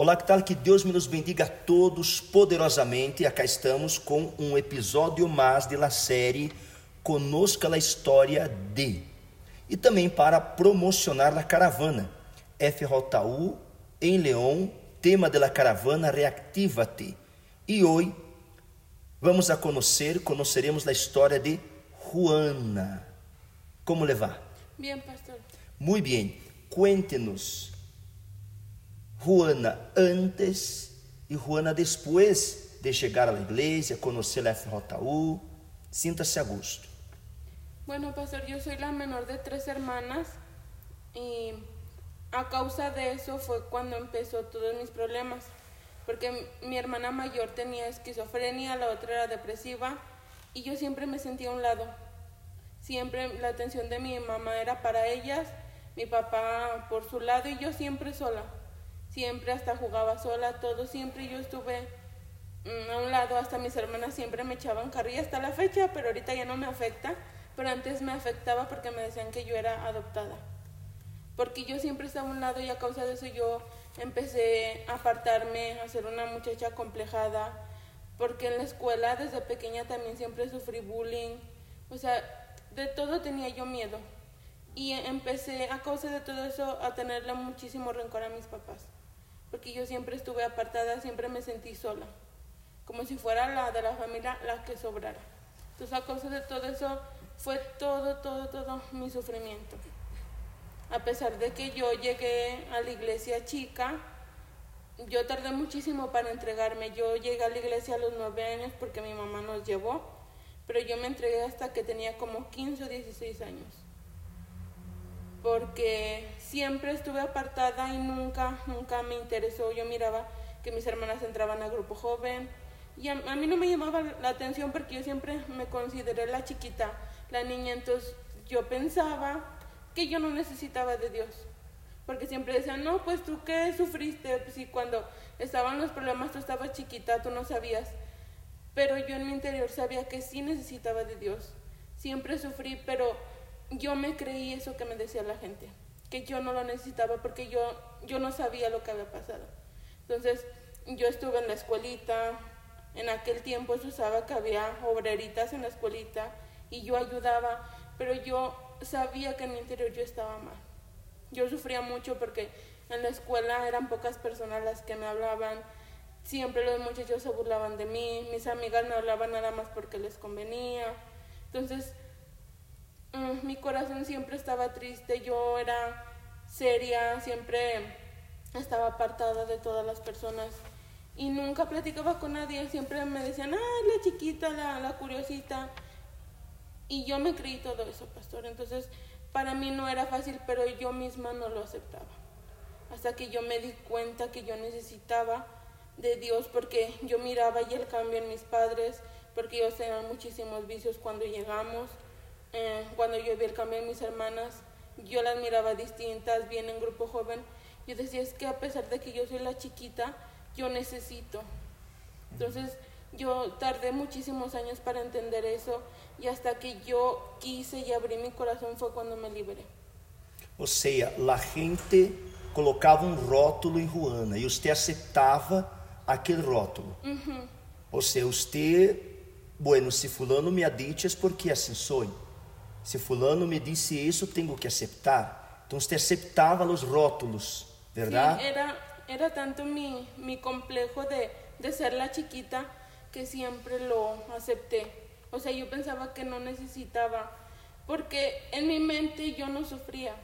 Olá, que tal? Que Deus me nos bendiga a todos poderosamente. Acá estamos com um episódio mais da série Conosca a História de. E também para promocionar a caravana. FJU em Leão, tema da caravana Reactiva-te. E hoje vamos a conhecer, conheceremos a história de Juana. Como levar? Bien, pastor. Muito bem. Cuente-nos Juana antes e Juana depois de chegar à igreja, conhecer a FJU. Sinta-se a gusto. Bueno, pastor, yo soy la menor de tres hermanas y a causa de eso fue cuando empezó todos mis problemas, porque mi hermana mayor tenía esquizofrenia, la otra era depresiva y yo siempre me sentía a un lado. Siempre la atención de mi mamá era para ellas, mi papá por su lado y yo siempre sola siempre hasta jugaba sola, todo, siempre yo estuve mm, a un lado, hasta mis hermanas siempre me echaban carrilla hasta la fecha, pero ahorita ya no me afecta, pero antes me afectaba porque me decían que yo era adoptada. Porque yo siempre estaba a un lado y a causa de eso yo empecé a apartarme, a ser una muchacha complejada, porque en la escuela desde pequeña también siempre sufrí bullying, o sea, de todo tenía yo miedo. Y empecé a causa de todo eso a tenerle muchísimo rencor a mis papás porque yo siempre estuve apartada, siempre me sentí sola, como si fuera la de la familia la que sobrara. Entonces a causa de todo eso fue todo, todo, todo mi sufrimiento. A pesar de que yo llegué a la iglesia chica, yo tardé muchísimo para entregarme. Yo llegué a la iglesia a los nueve años porque mi mamá nos llevó, pero yo me entregué hasta que tenía como 15 o 16 años porque siempre estuve apartada y nunca, nunca me interesó. Yo miraba que mis hermanas entraban a grupo joven y a, mí no me llamaba la atención porque yo siempre me consideré la chiquita, la niña, entonces yo pensaba que yo no necesitaba de Dios. Porque siempre decían, no, pues tú qué sufriste, pues cuando estaban los problemas tú estabas chiquita, tú no sabías. Pero yo en mi interior sabía que sí necesitaba de Dios. Siempre sufrí, pero yo me creí eso que me decía la gente, que yo no lo necesitaba porque yo, yo no sabía lo que había pasado. Entonces, yo estuve en la escuelita, en aquel tiempo se usaba que había obreritas en la escuelita y yo ayudaba, pero yo sabía que en mi interior yo estaba mal. Yo sufría mucho porque en la escuela eran pocas personas las que me hablaban, siempre los muchachos se burlaban de mí, mis amigas me hablaban nada más porque les convenía. Entonces, Mm, mi corazón siempre estaba triste, yo era seria, siempre estaba apartada de todas las personas y nunca platicaba con nadie, siempre me decían, ah, la chiquita, la, la curiosita. Y yo me creí todo eso, pastor. Entonces, para mí no era fácil, pero yo misma no lo aceptaba. Hasta que yo me di cuenta que yo necesitaba de Dios, porque yo miraba ya el cambio en mis padres, porque ellos tenían muchísimos vicios cuando llegamos eh, cuando yo vi el cambio en mis hermanas, yo las miraba distintas, bien en grupo joven. Yo decía, es que a pesar de que yo soy la chiquita, yo necesito. Entonces, yo tardé muchísimos años para entender eso y hasta que yo quise y abrí mi corazón fue cuando me liberé. O sea, la gente colocava um rótulo em Juana e você aceitava aquele rótulo. Uhum. Ou seja, você, bueno, se fulano me ha dicho é porque assim sou. Se fulano me disse isso, tenho que aceitar. Então você aceptava os rótulos, verdade? Era, era tanto mi, mi complejo de, de ser la chiquita que siempre lo acepté. O sea, yo pensaba que no necesitaba, porque en mi mente yo no sufría,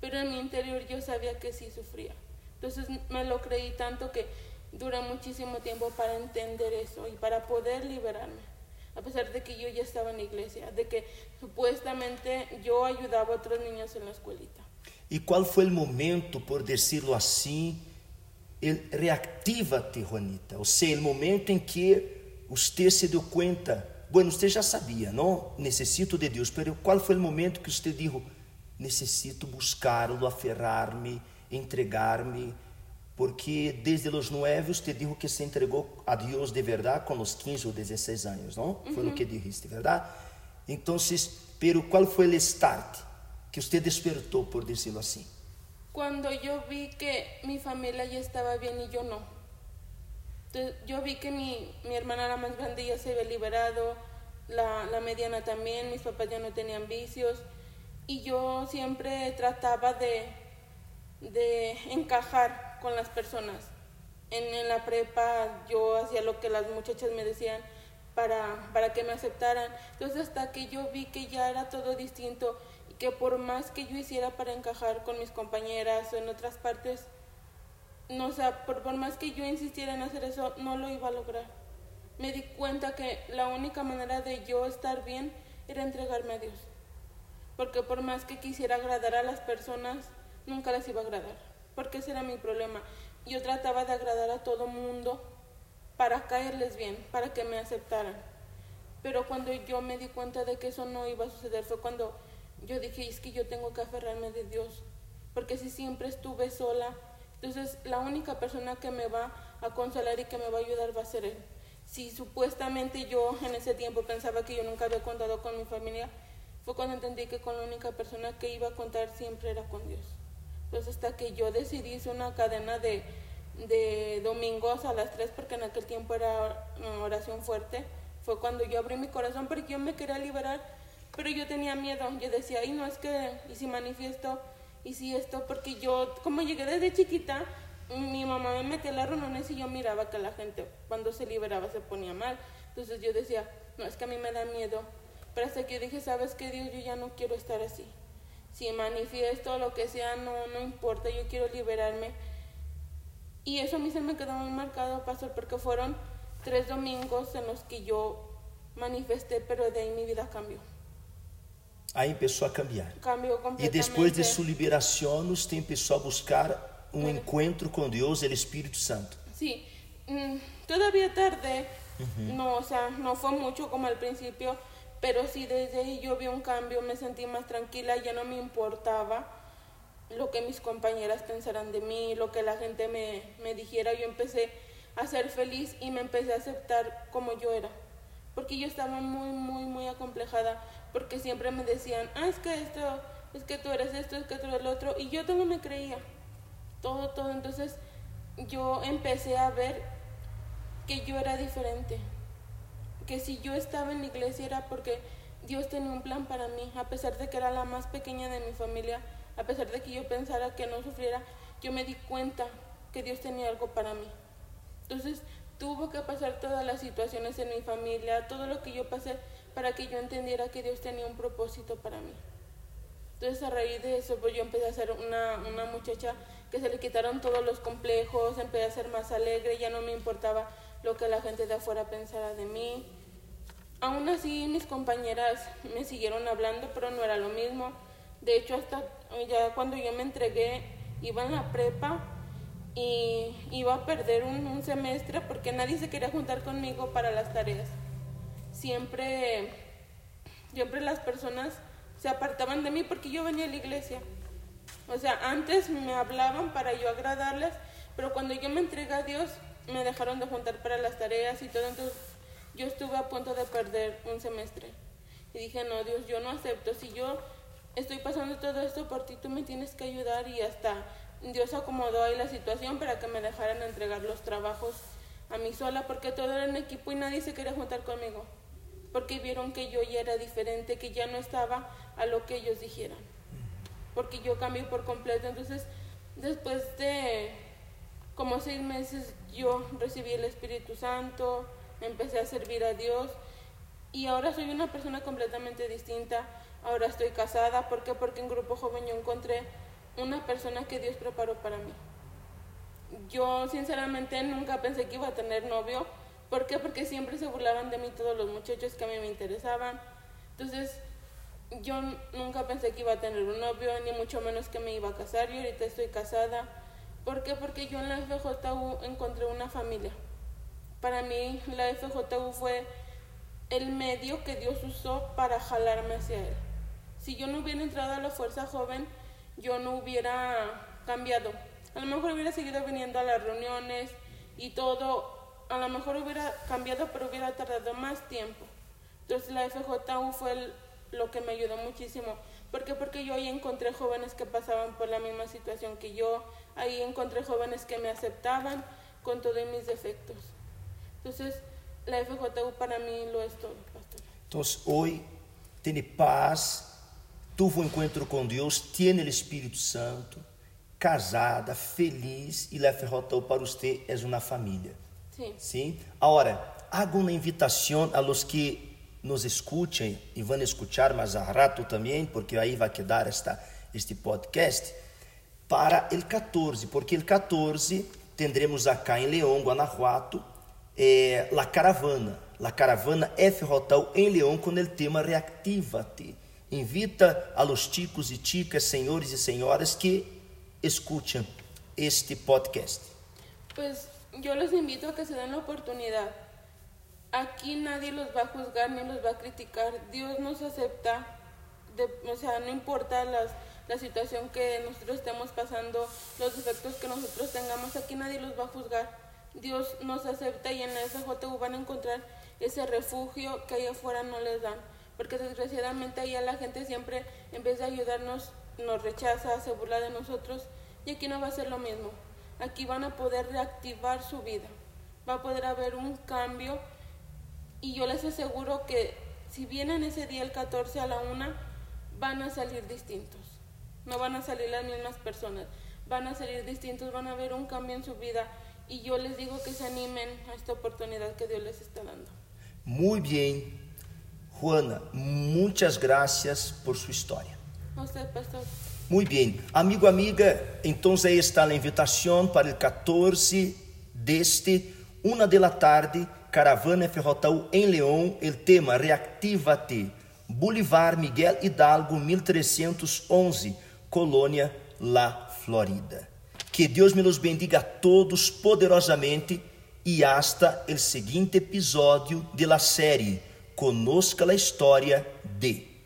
pero en mi interior yo sabía que sí sufría. Entonces me lo creí tanto que duré muchísimo tiempo para entender eso y para poder liberarme a pesar de que yo ya estaba en la iglesia, de que supuestamente yo ayudaba a otros niños en la escuelita. E qual foi o momento, por decirlo assim, reactiva-te, Juanita? Ou seja, o momento em que você se deu conta, bueno, você já sabia, não? Necessito de Deus, mas qual foi o momento que você disse, necessito buscá-lo, aferrar-me, entregar-me, porque desde os nueve te dijo que se entregou a Deus de verdade com os 15 ou 16 anos, não? Foi o que dijiste, verdade? Então, pero qual foi o start que você despertou, por decirlo assim? Cuando yo vi que mi familia ya estaba bien y yo no. Entonces, yo vi que mi, mi hermana la más grande ya se había liberado, la, la mediana también, mis papás ya no tenían vicios y yo siempre trataba de, de encajar con las personas. En, la prepa yo hacía lo que las muchachas me decían para, para que me aceptaran. Entonces hasta que yo vi que ya era todo distinto y que por más que yo hiciera para encajar con mis compañeras o en otras partes, no, o sea, por, por más que yo insistiera en hacer eso, no lo iba a lograr. Me di cuenta que la única manera de yo estar bien era entregarme a Dios. Porque por más que quisiera agradar a las personas, nunca las iba a agradar. Porque ese era mi problema. Yo trataba de agradar a todo mundo para caerles bien, para que me aceptaran. Pero cuando yo me di cuenta de que eso no iba a suceder fue cuando yo dije, es que yo tengo que aferrarme de Dios. Porque si siempre estuve sola, entonces la única persona que me va a consolar y que me va a ayudar va a ser Él. Si supuestamente yo en ese tiempo pensaba que yo nunca había contado con mi familia, fue cuando entendí que con la única persona que iba a contar siempre era con Dios. Entonces hasta que yo decidí hacer una cadena de, de domingos a las 3, porque en aquel tiempo era oración fuerte, fue cuando yo abrí mi corazón porque yo me quería liberar, pero yo tenía miedo. Yo decía, ay, no es que, y si manifiesto, y si esto, porque yo, como llegué desde chiquita, mi mamá me metía a las reuniones y yo miraba que la gente cuando se liberaba se ponía mal. Entonces yo decía, no, es que a mí me da miedo. Pero hasta que dije, ¿sabes qué, Dios? Yo ya no quiero estar así. Si manifiesto lo que sea, no, no importa, yo quiero liberarme. Y eso a mí se me quedó muy marcado, pastor, porque fueron tres domingos en los que yo manifesté, pero de ahí mi vida cambió. Aí empezou a cambiar. Cambiou E completamente. depois de sua liberação, você começou a buscar um Bueno. encontro com Deus, o Espírito Santo. Sí, mm, todavía tardé, no, o sea, no fue mucho como al principio, pero sí desde ahí yo vi un cambio, me sentí más tranquila, ya no me importaba lo que mis compañeras pensaran de mí, lo que la gente me, me dijera, yo empecé a ser feliz y me empecé a aceptar como yo era, porque yo estaba muy, muy, muy acomplejada, porque siempre me decían, ah, es que esto, es que tú eres esto, es que tú eres lo otro, y yo todo me creía todo, todo. Entonces yo empecé a ver que yo era diferente, que si yo estaba en la iglesia era porque Dios tenía un plan para mí, a pesar de que era la más pequeña de mi familia, a pesar de que yo pensara que no sufriera, yo me di cuenta que Dios tenía algo para mí. Entonces tuvo que pasar todas las situaciones en mi familia, todo lo que yo pasé para que yo entendiera que Dios tenía un propósito para mí. Entonces a raíz de eso pues yo empecé a ser una, una muchacha que se le quitaron todos los complejos, empecé a ser más alegre, ya no me importaba lo que la gente de afuera pensara de mí. Aún así mis compañeras me siguieron hablando, pero no era lo mismo. De hecho, hasta ya cuando yo me entregué, iba en la prepa y iba a perder un, un semestre porque nadie se quería juntar conmigo para las tareas. Siempre, siempre las personas se apartaban de mí porque yo venía a la iglesia. O sea, antes me hablaban para yo agradarles, pero cuando yo me entregué a Dios, me dejaron de juntar para las tareas y todo, entonces yo estuve a punto de perder un semestre. Y dije, no, Dios, yo no acepto. Si yo estoy pasando todo esto por ti, tú me tienes que ayudar y hasta Dios acomodó ahí la situación para que me dejaran entregar los trabajos a mí sola, porque todo era en equipo y nadie se quería juntar conmigo. Porque vieron que yo ya era diferente, que ya no estaba a lo que ellos dijeran porque yo cambié por completo. Entonces, después de como seis meses, yo recibí el Espíritu Santo, empecé a servir a Dios y ahora soy una persona completamente distinta. Ahora estoy casada. ¿Por qué? Porque en Grupo Joven yo encontré una persona que Dios preparó para mí. Yo sinceramente nunca pensé que iba a tener novio. ¿Por qué? Porque siempre se burlaban de mí todos los muchachos que a mí me interesaban. Entonces, yo nunca pensé que iba a tener un novio, ni mucho menos que me iba a casar. Y ahorita estoy casada. ¿Por qué? Porque yo en la FJU encontré una familia. Para mí la FJU fue el medio que Dios usó para jalarme hacia Él. Si yo no hubiera entrado a la fuerza joven, yo no hubiera cambiado. A lo mejor hubiera seguido viniendo a las reuniones y todo. A lo mejor hubiera cambiado, pero hubiera tardado más tiempo. Entonces la FJU fue lo que me ayudó muchísimo. ¿Por qué? Porque yo ahí encontré jóvenes que pasaban por la misma situación que yo, ahí encontré jóvenes que me aceptaban con todos mis defectos. Entonces, la FJU para mí lo es todo, pastor. Entonces, hoy tiene paz, tuvo encontro com Deus, tiene o Espírito Santo, casada, feliz, e la FJU para você é uma família. Sí. Sim? Agora, hago uma invitação a los que nos escutem e vão escutar mais a rato também, porque aí vai quedar esta, este podcast, para o 14, porque o 14 tendremos acá em Leão, Guanajuato, eh, La Caravana, La Caravana F Rotal em Leão com o tema Reactiva-te. Invita a los chicos e chicas, senhores e senhoras que escutem este podcast. Pues yo los invito a que se den la oportunidad. Aquí nadie los va a juzgar ni los va a criticar. Dios nos acepta, o sea, no importa la situación que nosotros estemos pasando, los defectos que nosotros tengamos, aquí nadie los va a juzgar. Dios nos acepta y en la FJU van a encontrar ese refugio que allá afuera no les dan. Porque desgraciadamente allá la gente siempre, en vez de ayudarnos, nos rechaza, se burla de nosotros. Y aquí no va a ser lo mismo. Aquí van a poder reactivar su vida. Va a poder haber un cambio. Y yo les aseguro que si vienen ese día el 14 a la una, van a salir distintos. No van a salir las mismas personas. Van a salir distintos, van a ver un cambio en su vida. Y yo les digo que se animen a esta oportunidad que Dios les está dando. Muy bien, Juana, muchas gracias por su historia. A usted, pastor. Muito bem. Amigo, amiga, então aí está a invitação para o 14 deste, uma da tarde, Caravana Ferrotal em Leão, o tema Reactiva-te, Boulevard Miguel Hidalgo, 1311, Colônia La Florida. Que Deus me los bendiga a todos poderosamente e hasta o seguinte episódio de la série Conosca a História de